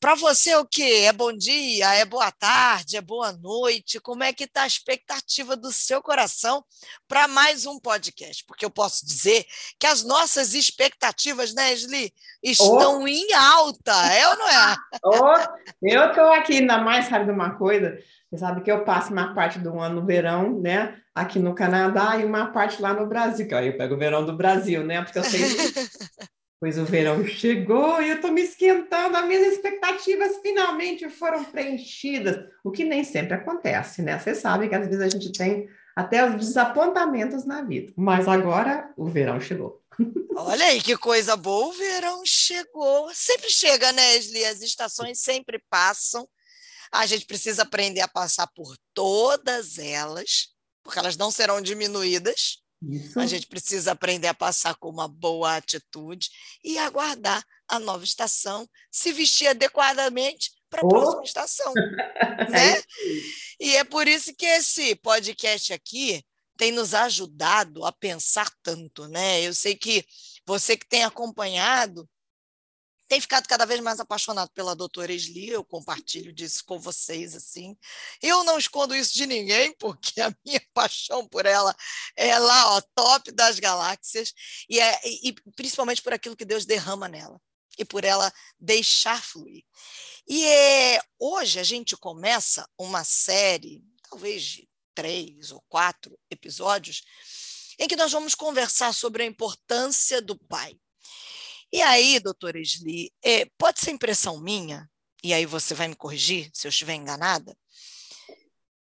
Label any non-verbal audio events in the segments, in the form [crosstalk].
para você o que? É bom dia, é boa tarde, é boa noite? Como é que está a expectativa do seu coração para mais um podcast? Porque eu posso dizer que as nossas expectativas, né, Esli, estão oh. em alta, é ou não é? [laughs] oh, eu estou aqui, ainda mais sabe de uma coisa, você sabe que eu passo uma parte do ano no verão, né, aqui no Canadá e uma parte lá no Brasil, que aí eu pego o verão do Brasil, né, porque eu sei [laughs] Pois o verão chegou e eu estou me esquentando, as minhas expectativas finalmente foram preenchidas, o que nem sempre acontece, né? Você sabe que às vezes a gente tem até os desapontamentos na vida, mas agora o verão chegou. Olha aí que coisa boa, o verão chegou. Sempre chega, né, Esli? As estações sempre passam. A gente precisa aprender a passar por todas elas, porque elas não serão diminuídas. Isso. A gente precisa aprender a passar com uma boa atitude e aguardar a nova estação, se vestir adequadamente para a oh. próxima estação. [laughs] né? e é por isso que esse podcast aqui tem nos ajudado a pensar tanto, né? Eu sei que você que tem acompanhado tem ficado cada vez mais apaixonado pela doutora Esli, eu compartilho disso com vocês, assim. Eu não escondo isso de ninguém, porque a [laughs] minha paixão por ela é lá, ó, top das galáxias, e, é, e principalmente por aquilo que Deus derrama nela, e por ela deixar fluir. E é, hoje a gente começa uma série, talvez de três ou quatro episódios, em que nós vamos conversar sobre a importância do pai. E aí, doutora Esli, é, pode ser impressão minha, e aí você vai me corrigir se eu estiver enganada,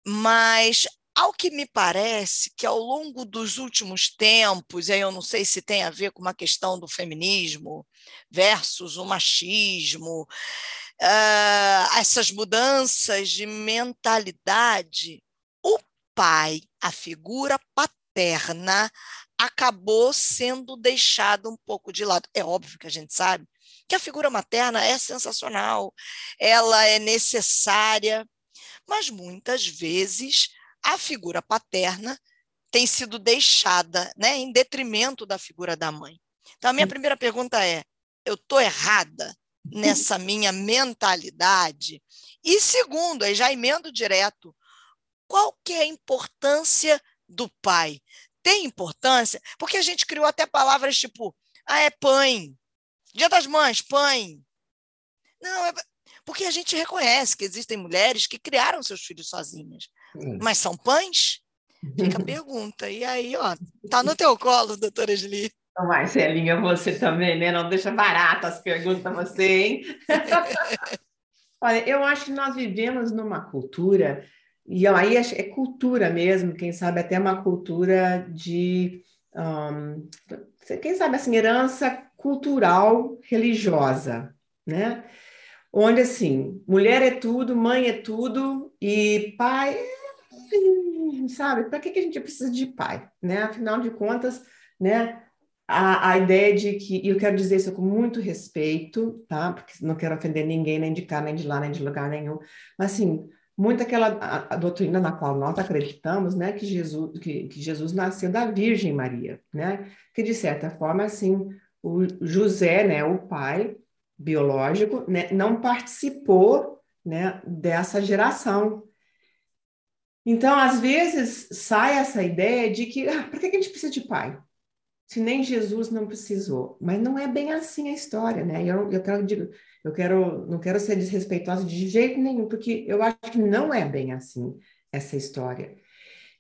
mas ao que me parece que ao longo dos últimos tempos, e aí eu não sei se tem a ver com uma questão do feminismo versus o machismo, uh, essas mudanças de mentalidade, o pai, a figura paterna, acabou sendo deixado um pouco de lado. É óbvio que a gente sabe que a figura materna é sensacional, ela é necessária, mas muitas vezes a figura paterna tem sido deixada né, em detrimento da figura da mãe. Então, a minha primeira pergunta é: eu estou errada nessa [laughs] minha mentalidade? E segundo, aí já emendo direto, qual que é a importância do pai? Tem importância, porque a gente criou até palavras tipo, ah, é pãe. Dia das Mães, pãe. Não, é porque a gente reconhece que existem mulheres que criaram seus filhos sozinhas, hum. mas são pães? Fica a [laughs] pergunta. E aí, ó, tá no teu colo, doutora Esli. Marcelinha, você também, né? Não deixa barato as perguntas para você, hein? [laughs] Olha, eu acho que nós vivemos numa cultura e aí é, é cultura mesmo, quem sabe até uma cultura de, um, quem sabe assim, herança cultural religiosa, né? Onde assim, mulher é tudo, mãe é tudo e pai, sabe? Para que, que a gente precisa de pai, né? Afinal de contas, né? A, a, ideia de que, e eu quero dizer isso com muito respeito, tá? Porque não quero ofender ninguém, nem de cá, nem de lá, nem de lugar nenhum, mas assim, muito aquela a, a doutrina na qual nós acreditamos, né, que Jesus, que, que, Jesus nasceu da Virgem Maria, né, que de certa forma, assim, o José, né, o pai biológico, né, não participou, né, dessa geração. Então, às vezes, sai essa ideia de que, ah, para que a gente precisa de pai? Se nem Jesus não precisou. Mas não é bem assim a história, né? Eu, eu quero eu quero, não quero ser desrespeitosa de jeito nenhum, porque eu acho que não é bem assim essa história.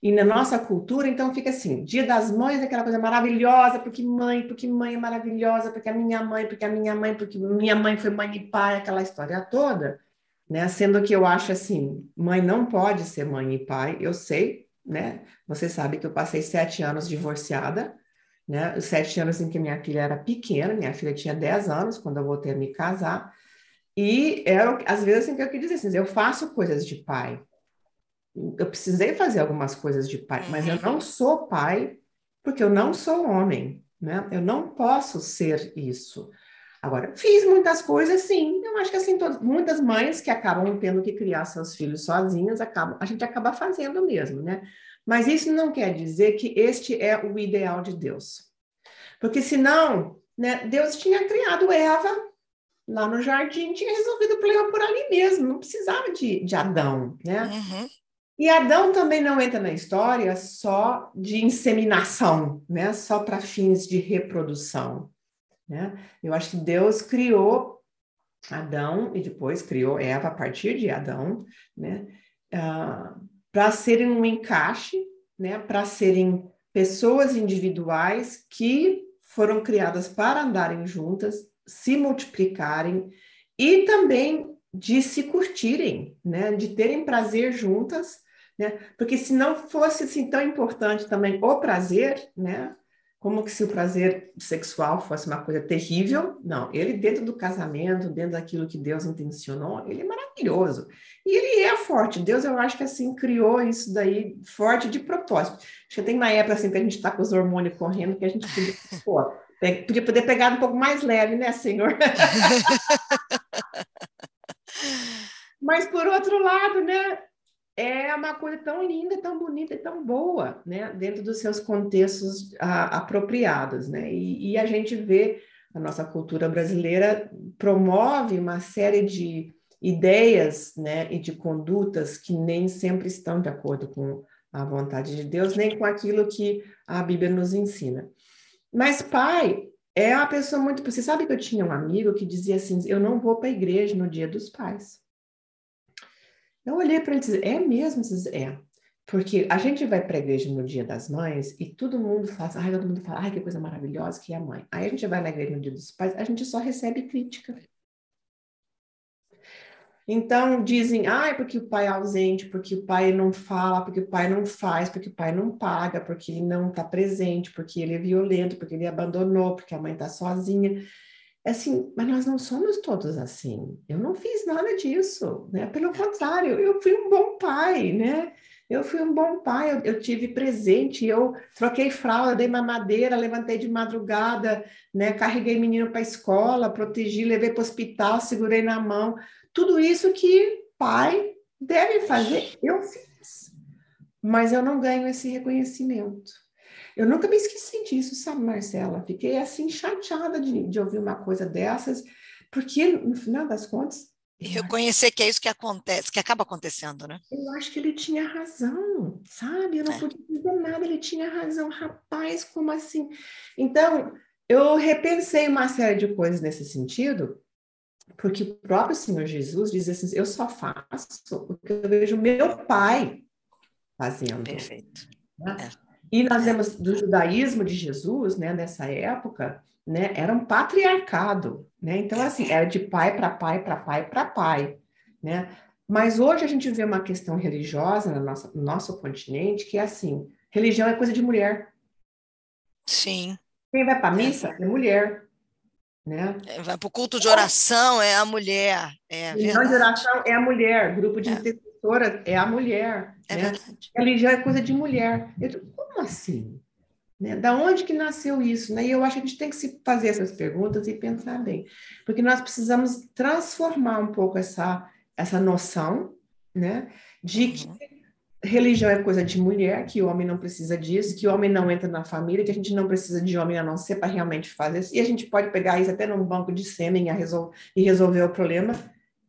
E na nossa cultura, então, fica assim: Dia das Mães é aquela coisa maravilhosa, porque mãe, porque mãe é maravilhosa, porque a minha mãe, porque a minha mãe, porque minha mãe foi mãe e pai, aquela história toda, né? Sendo que eu acho assim: mãe não pode ser mãe e pai, eu sei, né? Você sabe que eu passei sete anos divorciada, né? Os sete anos em que minha filha era pequena, minha filha tinha dez anos quando eu voltei a me casar, e era, às vezes, assim, que eu queria dizer, assim, eu faço coisas de pai, eu precisei fazer algumas coisas de pai, mas eu não sou pai porque eu não sou homem, né? Eu não posso ser isso. Agora, fiz muitas coisas, sim. Eu acho que assim, todas, muitas mães que acabam tendo que criar seus filhos sozinhas, acabam, a gente acaba fazendo mesmo, né? Mas isso não quer dizer que este é o ideal de Deus. Porque senão, né, Deus tinha criado Eva lá no jardim, tinha resolvido o problema por ali mesmo, não precisava de, de Adão, né? Uhum. E Adão também não entra na história só de inseminação, né? Só para fins de reprodução, né? Eu acho que Deus criou Adão e depois criou Eva a partir de Adão, né? Uh, para serem um encaixe, né? Para serem pessoas individuais que foram criadas para andarem juntas, se multiplicarem e também de se curtirem, né? De terem prazer juntas né? Porque se não fosse assim tão importante também o prazer, né? Como que se o prazer sexual fosse uma coisa terrível? Não, ele dentro do casamento, dentro daquilo que Deus intencionou, ele é maravilhoso. E ele é forte. Deus, eu acho que assim criou isso daí forte de propósito. Acho que tem uma época assim que a gente está com os hormônios correndo que a gente podia, [laughs] pô, podia poder pegar um pouco mais leve, né, Senhor? [laughs] Mas por outro lado, né, é uma coisa tão linda, tão bonita e tão boa, né? Dentro dos seus contextos a, apropriados, né? E, e, a gente vê a nossa cultura brasileira promove uma série de ideias, né? E de condutas que nem sempre estão de acordo com a vontade de Deus, nem com aquilo que a Bíblia nos ensina. Mas pai é uma pessoa muito. Você sabe que eu tinha um amigo que dizia assim: eu não vou para a igreja no dia dos pais. Eu olhei para ele e disse, é mesmo? Disse, é. Porque a gente vai para a igreja no dia das mães e todo mundo faz, ai, todo mundo fala, ai, que coisa maravilhosa que é a mãe. Aí a gente vai na igreja no dia dos pais, a gente só recebe crítica. Então dizem, ai, porque o pai é ausente, porque o pai não fala, porque o pai não faz, porque o pai não paga, porque ele não está presente, porque ele é violento, porque ele abandonou, porque a mãe está sozinha. É assim, mas nós não somos todos assim. Eu não fiz nada disso, né? Pelo contrário, eu fui um bom pai, né? Eu fui um bom pai, eu, eu tive presente, eu troquei fralda, dei mamadeira, levantei de madrugada, né? Carreguei menino para a escola, protegi, levei para o hospital, segurei na mão. Tudo isso que pai deve fazer, eu fiz. Mas eu não ganho esse reconhecimento. Eu nunca me esqueci disso, sabe, Marcela? Fiquei assim chateada de, de ouvir uma coisa dessas, porque no final das contas. Reconhecer que é isso que acontece, que acaba acontecendo, né? Eu acho que ele tinha razão, sabe? Eu não é. podia dizer nada, ele tinha razão. Rapaz, como assim? Então, eu repensei uma série de coisas nesse sentido, porque o próprio Senhor Jesus diz assim: eu só faço o que eu vejo meu pai fazendo. Perfeito. Né? É. E nós vemos do judaísmo de Jesus, né, nessa época, né, era um patriarcado, né? Então assim, era de pai para pai, para pai, para pai, né? Mas hoje a gente vê uma questão religiosa no nosso, no nosso continente que é assim, religião é coisa de mulher. Sim. Quem vai para a missa é mulher, né? É, vai para o culto de oração é a mulher. É de oração é a mulher, grupo de é professora é a mulher. É né? Religião é coisa de mulher. Eu como assim? Né? Da onde que nasceu isso? Né? E eu acho que a gente tem que se fazer essas perguntas e pensar bem, porque nós precisamos transformar um pouco essa, essa noção né? de que uhum. religião é coisa de mulher, que o homem não precisa disso, que o homem não entra na família, que a gente não precisa de homem a não ser para realmente fazer isso, e a gente pode pegar isso até num banco de sêmen e resolver o problema.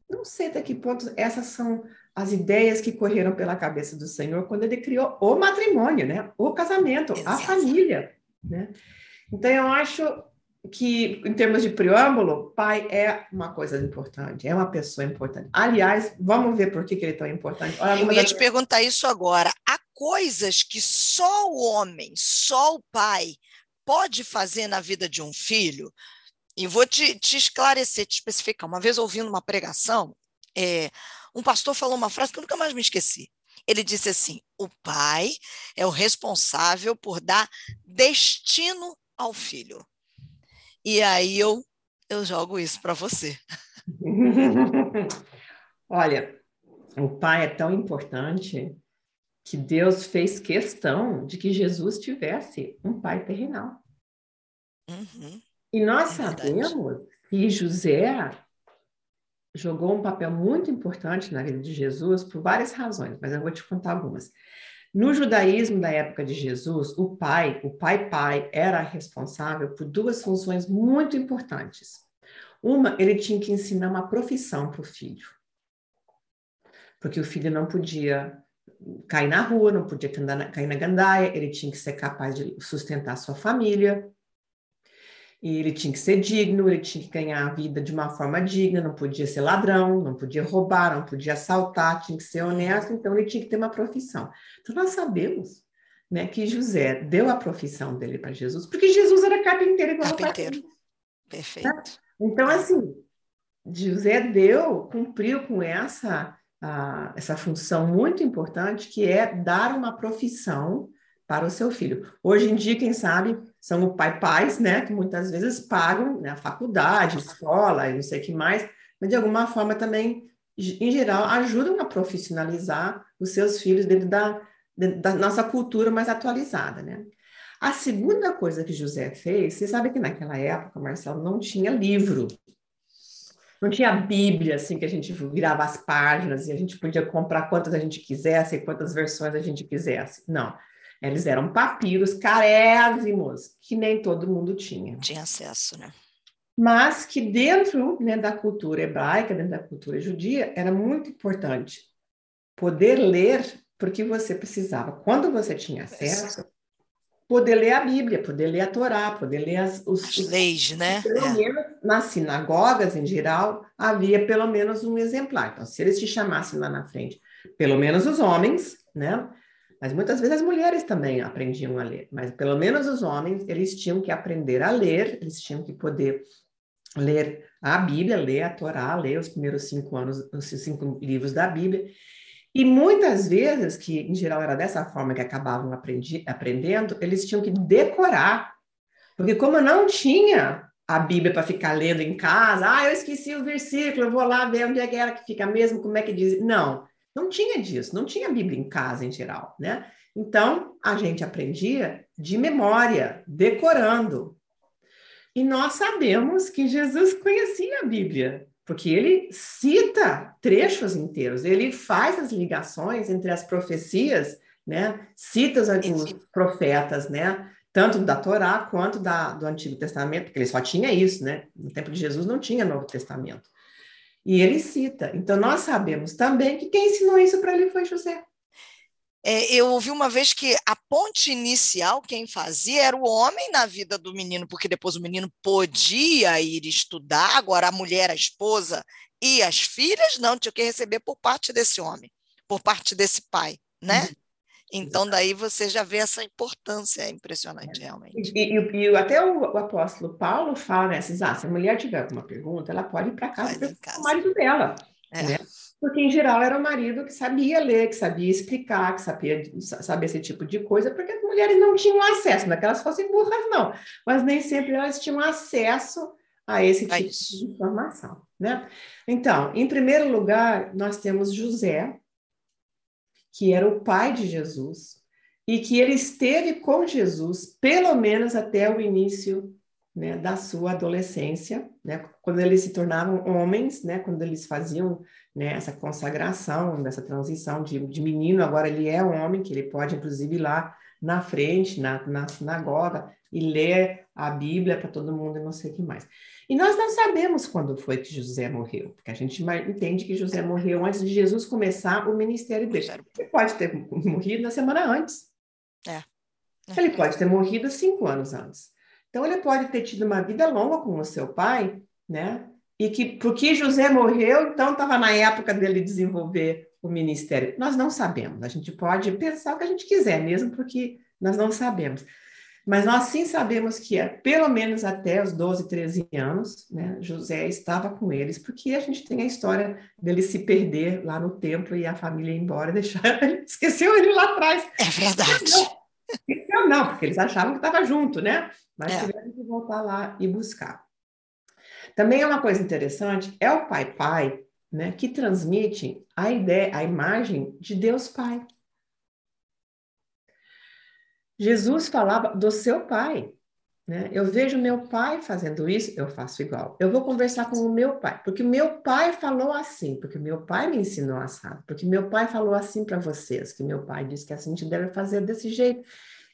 Não sei até que ponto essas são as ideias que correram pela cabeça do Senhor quando ele criou o matrimônio, né? O casamento, a família, né? Então eu acho que em termos de preâmbulo, pai é uma coisa importante, é uma pessoa importante. Aliás, vamos ver por que, que ele é tão importante. Olha, eu ia te perguntar isso agora. Há coisas que só o homem, só o pai pode fazer na vida de um filho? E vou te, te esclarecer, te especificar. Uma vez ouvindo uma pregação, é, um pastor falou uma frase que eu nunca mais me esqueci. Ele disse assim: o pai é o responsável por dar destino ao filho. E aí eu, eu jogo isso para você. [laughs] Olha, o pai é tão importante que Deus fez questão de que Jesus tivesse um pai terrenal. Uhum. E nós é sabemos que José jogou um papel muito importante na vida de Jesus por várias razões, mas eu vou te contar algumas. No judaísmo da época de Jesus, o pai, o pai-pai, era responsável por duas funções muito importantes. Uma, ele tinha que ensinar uma profissão para o filho. Porque o filho não podia cair na rua, não podia cair na gandaia, ele tinha que ser capaz de sustentar sua família, e ele tinha que ser digno, ele tinha que ganhar a vida de uma forma digna, não podia ser ladrão, não podia roubar, não podia assaltar, tinha que ser honesto, então ele tinha que ter uma profissão. Então nós sabemos né, que José deu a profissão dele para Jesus, porque Jesus era carpinteiro igual carpinteiro. Perfeito. Né? Então, assim, José deu, cumpriu com essa, a, essa função muito importante, que é dar uma profissão para o seu filho. Hoje em dia, quem sabe, são os pai pais, né, que muitas vezes pagam né, a faculdade, escola e não sei o que mais, mas de alguma forma também, em geral, ajudam a profissionalizar os seus filhos dentro da, dentro da nossa cultura mais atualizada, né? A segunda coisa que José fez, você sabe que naquela época, Marcelo, não tinha livro. Não tinha Bíblia, assim, que a gente virava as páginas e a gente podia comprar quantas a gente quisesse e quantas versões a gente quisesse. Não. Eles eram papiros carésimos, que nem todo mundo tinha. Tinha acesso, né? Mas que dentro né, da cultura hebraica, dentro da cultura judia, era muito importante poder ler, porque você precisava, quando você tinha acesso, poder ler a Bíblia, poder ler a Torá, poder ler as, os, as leis, né? Pelo é. menos nas sinagogas, em geral, havia pelo menos um exemplar. Então, se eles te chamassem lá na frente, pelo menos os homens, né? Mas muitas vezes as mulheres também aprendiam a ler, mas pelo menos os homens, eles tinham que aprender a ler, eles tinham que poder ler a Bíblia, ler a Torá, ler os primeiros cinco anos, os cinco livros da Bíblia. E muitas vezes, que em geral era dessa forma que acabavam aprendi, aprendendo, eles tinham que decorar. Porque como não tinha a Bíblia para ficar lendo em casa, ah, eu esqueci o versículo, eu vou lá ver onde é que era que fica mesmo, como é que diz. Não, não tinha disso, não tinha Bíblia em casa em geral, né? Então, a gente aprendia de memória, decorando. E nós sabemos que Jesus conhecia a Bíblia, porque ele cita trechos inteiros, ele faz as ligações entre as profecias, né? Cita os, profetas, né? Tanto da Torá quanto da, do Antigo Testamento, porque ele só tinha isso, né? No tempo de Jesus não tinha Novo Testamento. E ele cita. Então, nós sabemos também que quem ensinou isso para ele foi José. É, eu ouvi uma vez que a ponte inicial, quem fazia era o homem na vida do menino, porque depois o menino podia ir estudar, agora a mulher, a esposa e as filhas não tinham que receber por parte desse homem, por parte desse pai, né? Uhum. Então, daí você já vê essa importância, é impressionante, realmente. E, e, e até o, o, apóstolo Paulo fala, né, assim, ah, se a mulher tiver alguma pergunta, ela pode ir para casa com o marido dela. É. Né? Porque, em geral, era o marido que sabia ler, que sabia explicar, que sabia, sabia esse tipo de coisa, porque as mulheres não tinham acesso, não é que elas fossem burras, não, mas nem sempre elas tinham acesso a esse tipo de informação. Né? Então, em primeiro lugar, nós temos José, que era o pai de Jesus, e que ele esteve com Jesus pelo menos até o início né, da sua adolescência, né, quando eles se tornavam homens, né, quando eles faziam né, essa consagração, dessa transição de, de menino, agora ele é homem, que ele pode inclusive ir lá na frente, na, na sinagoga, e ler a Bíblia para todo mundo e não sei o que mais. E nós não sabemos quando foi que José morreu, porque a gente entende que José morreu antes de Jesus começar o ministério dele. Ele pode ter morrido na semana antes. É. é. Ele pode ter morrido cinco anos antes. Então, ele pode ter tido uma vida longa com o seu pai, né? E que, porque José morreu, então estava na época dele desenvolver o ministério. Nós não sabemos. A gente pode pensar o que a gente quiser, mesmo porque nós não sabemos. Mas nós sim sabemos que é, pelo menos até os 12, 13 anos, né, José estava com eles, porque a gente tem a história dele se perder lá no templo e a família ir embora, [laughs] deixar esqueceu ele lá atrás. É verdade. Não, não, porque eles achavam que estava junto, né? Mas é. tiveram que voltar lá e buscar. Também é uma coisa interessante, é o pai pai, né, que transmite a ideia, a imagem de Deus Pai. Jesus falava do seu pai. Né? Eu vejo meu pai fazendo isso, eu faço igual. Eu vou conversar com o meu pai, porque meu pai falou assim, porque meu pai me ensinou assado, porque meu pai falou assim para vocês, que meu pai disse que assim a gente deve fazer desse jeito.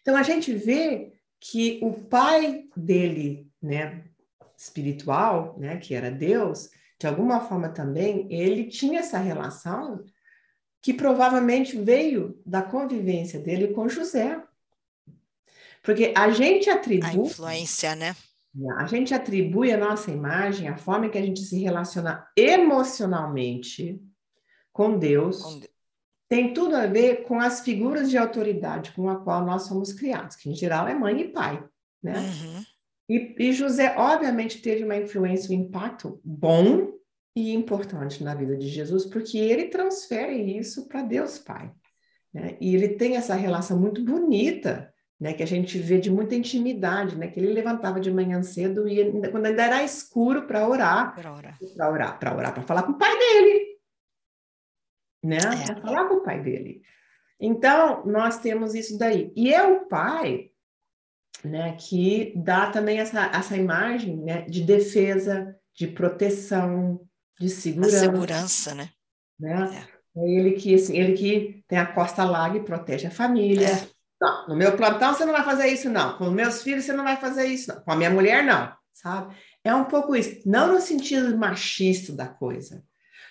Então a gente vê que o pai dele, né, espiritual, né, que era Deus, de alguma forma também, ele tinha essa relação que provavelmente veio da convivência dele com José. Porque a gente atribui. A influência, né? A gente atribui a nossa imagem, a forma que a gente se relaciona emocionalmente com Deus, com Deus, tem tudo a ver com as figuras de autoridade com a qual nós somos criados, que em geral é mãe e pai, né? Uhum. E, e, José, obviamente, teve uma influência, um impacto bom e importante na vida de Jesus, porque ele transfere isso para Deus Pai. Né? E ele tem essa relação muito bonita né, que a gente vê de muita intimidade, né, que ele levantava de manhã cedo e quando ainda era escuro para orar, para orar, para orar, para orar, para falar com o pai dele, né, é. para falar com o pai dele. Então nós temos isso daí e é o pai, né, que dá também essa essa imagem, né, de defesa, de proteção, de segurança, a segurança, né? né? É. é ele que assim, ele que tem a costa larga e protege a família. É não, no meu plantão você não vai fazer isso, não. Com meus filhos você não vai fazer isso, não. Com a minha mulher, não, sabe? É um pouco isso. Não no sentido machista da coisa,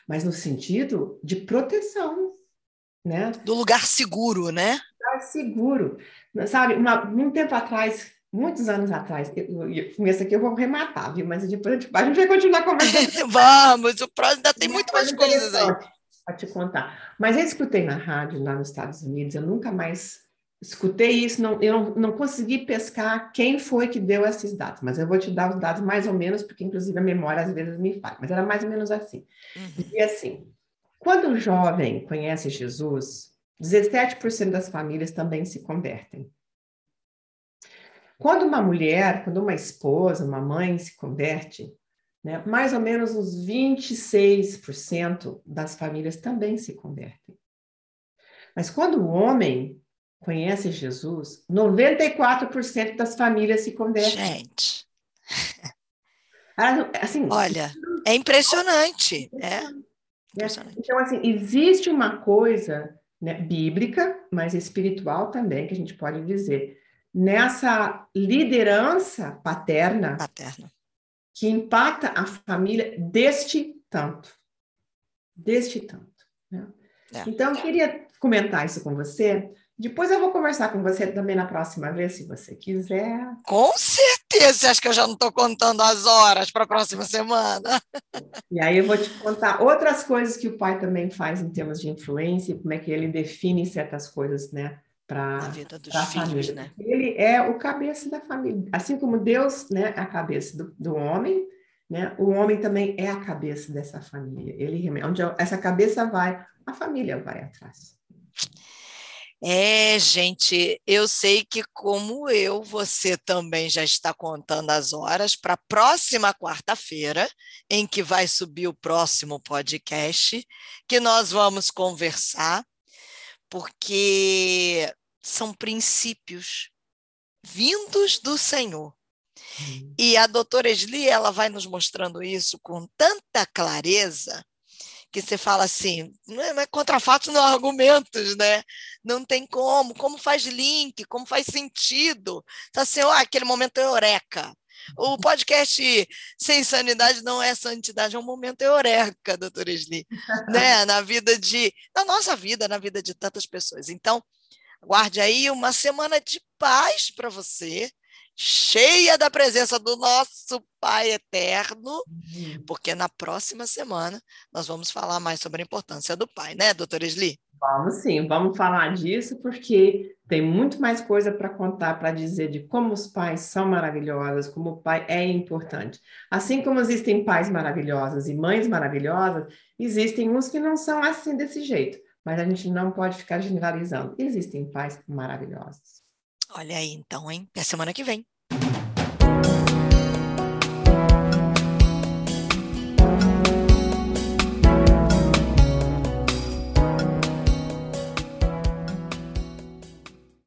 mas no sentido de proteção, né? Do lugar seguro, né? Lugar seguro. Sabe, uma, um tempo atrás, muitos anos atrás, eu, eu, esse aqui eu vou rematar, viu? Mas depois a gente, a gente vai continuar conversando. [laughs] Vamos, o próximo ainda tem muito mais coisas aí. Para te contar. Mas eu escutei na rádio lá nos Estados Unidos, eu nunca mais escutei isso, não, eu não, não, consegui pescar quem foi que deu esses dados, mas eu vou te dar os dados mais ou menos, porque inclusive a memória às vezes me falha, mas era mais ou menos assim. Uhum. E assim, quando o jovem conhece Jesus, 17% das famílias também se convertem. Quando uma mulher, quando uma esposa, uma mãe se converte, né, mais ou menos uns 26% das famílias também se convertem. Mas quando o homem conhece Jesus, 94% das famílias se convertem. Gente. [laughs] Assim, Olha, é impressionante. É. impressionante. Então, assim, existe uma coisa né, bíblica, mas espiritual também, que a gente pode dizer, nessa liderança paterna, paterna. que impacta a família deste tanto. Deste tanto. Né? É. Então, eu queria comentar isso com você, depois eu vou conversar com você também na próxima vez, se você quiser. Com certeza! Você acha que eu já não estou contando as horas para a próxima semana? E aí eu vou te contar outras coisas que o pai também faz em termos de influência, como é que ele define certas coisas, né? Para a vida dos filhos, família. né? Ele é o cabeça da família. Assim como Deus né, é a cabeça do, do homem, né? O homem também é a cabeça dessa família. Ele onde essa cabeça vai, a família vai atrás. É, gente, eu sei que, como eu, você também já está contando as horas para a próxima quarta-feira, em que vai subir o próximo podcast, que nós vamos conversar, porque são princípios vindos do Senhor. Hum. E a doutora Esli, ela vai nos mostrando isso com tanta clareza que você fala assim, não é, não é contra fatos, não argumentos, né? Não tem como, como faz link, como faz sentido. Tá assim, ó, aquele momento é eureka. O podcast Sem Sanidade não é santidade, é um momento eureka, doutora Esli, né? [laughs] Na vida de, na nossa vida, na vida de tantas pessoas. Então, guarde aí uma semana de paz para você, cheia da presença do nosso Pai eterno, uhum. porque na próxima semana nós vamos falar mais sobre a importância do Pai, né, doutora Esli? Vamos sim, vamos falar disso, porque tem muito mais coisa para contar, para dizer de como os pais são maravilhosos, como o pai é importante. Assim como existem pais maravilhosos e mães maravilhosas, existem uns que não são assim desse jeito, mas a gente não pode ficar generalizando. Existem pais maravilhosos. Olha aí, então, hein? Até semana que vem.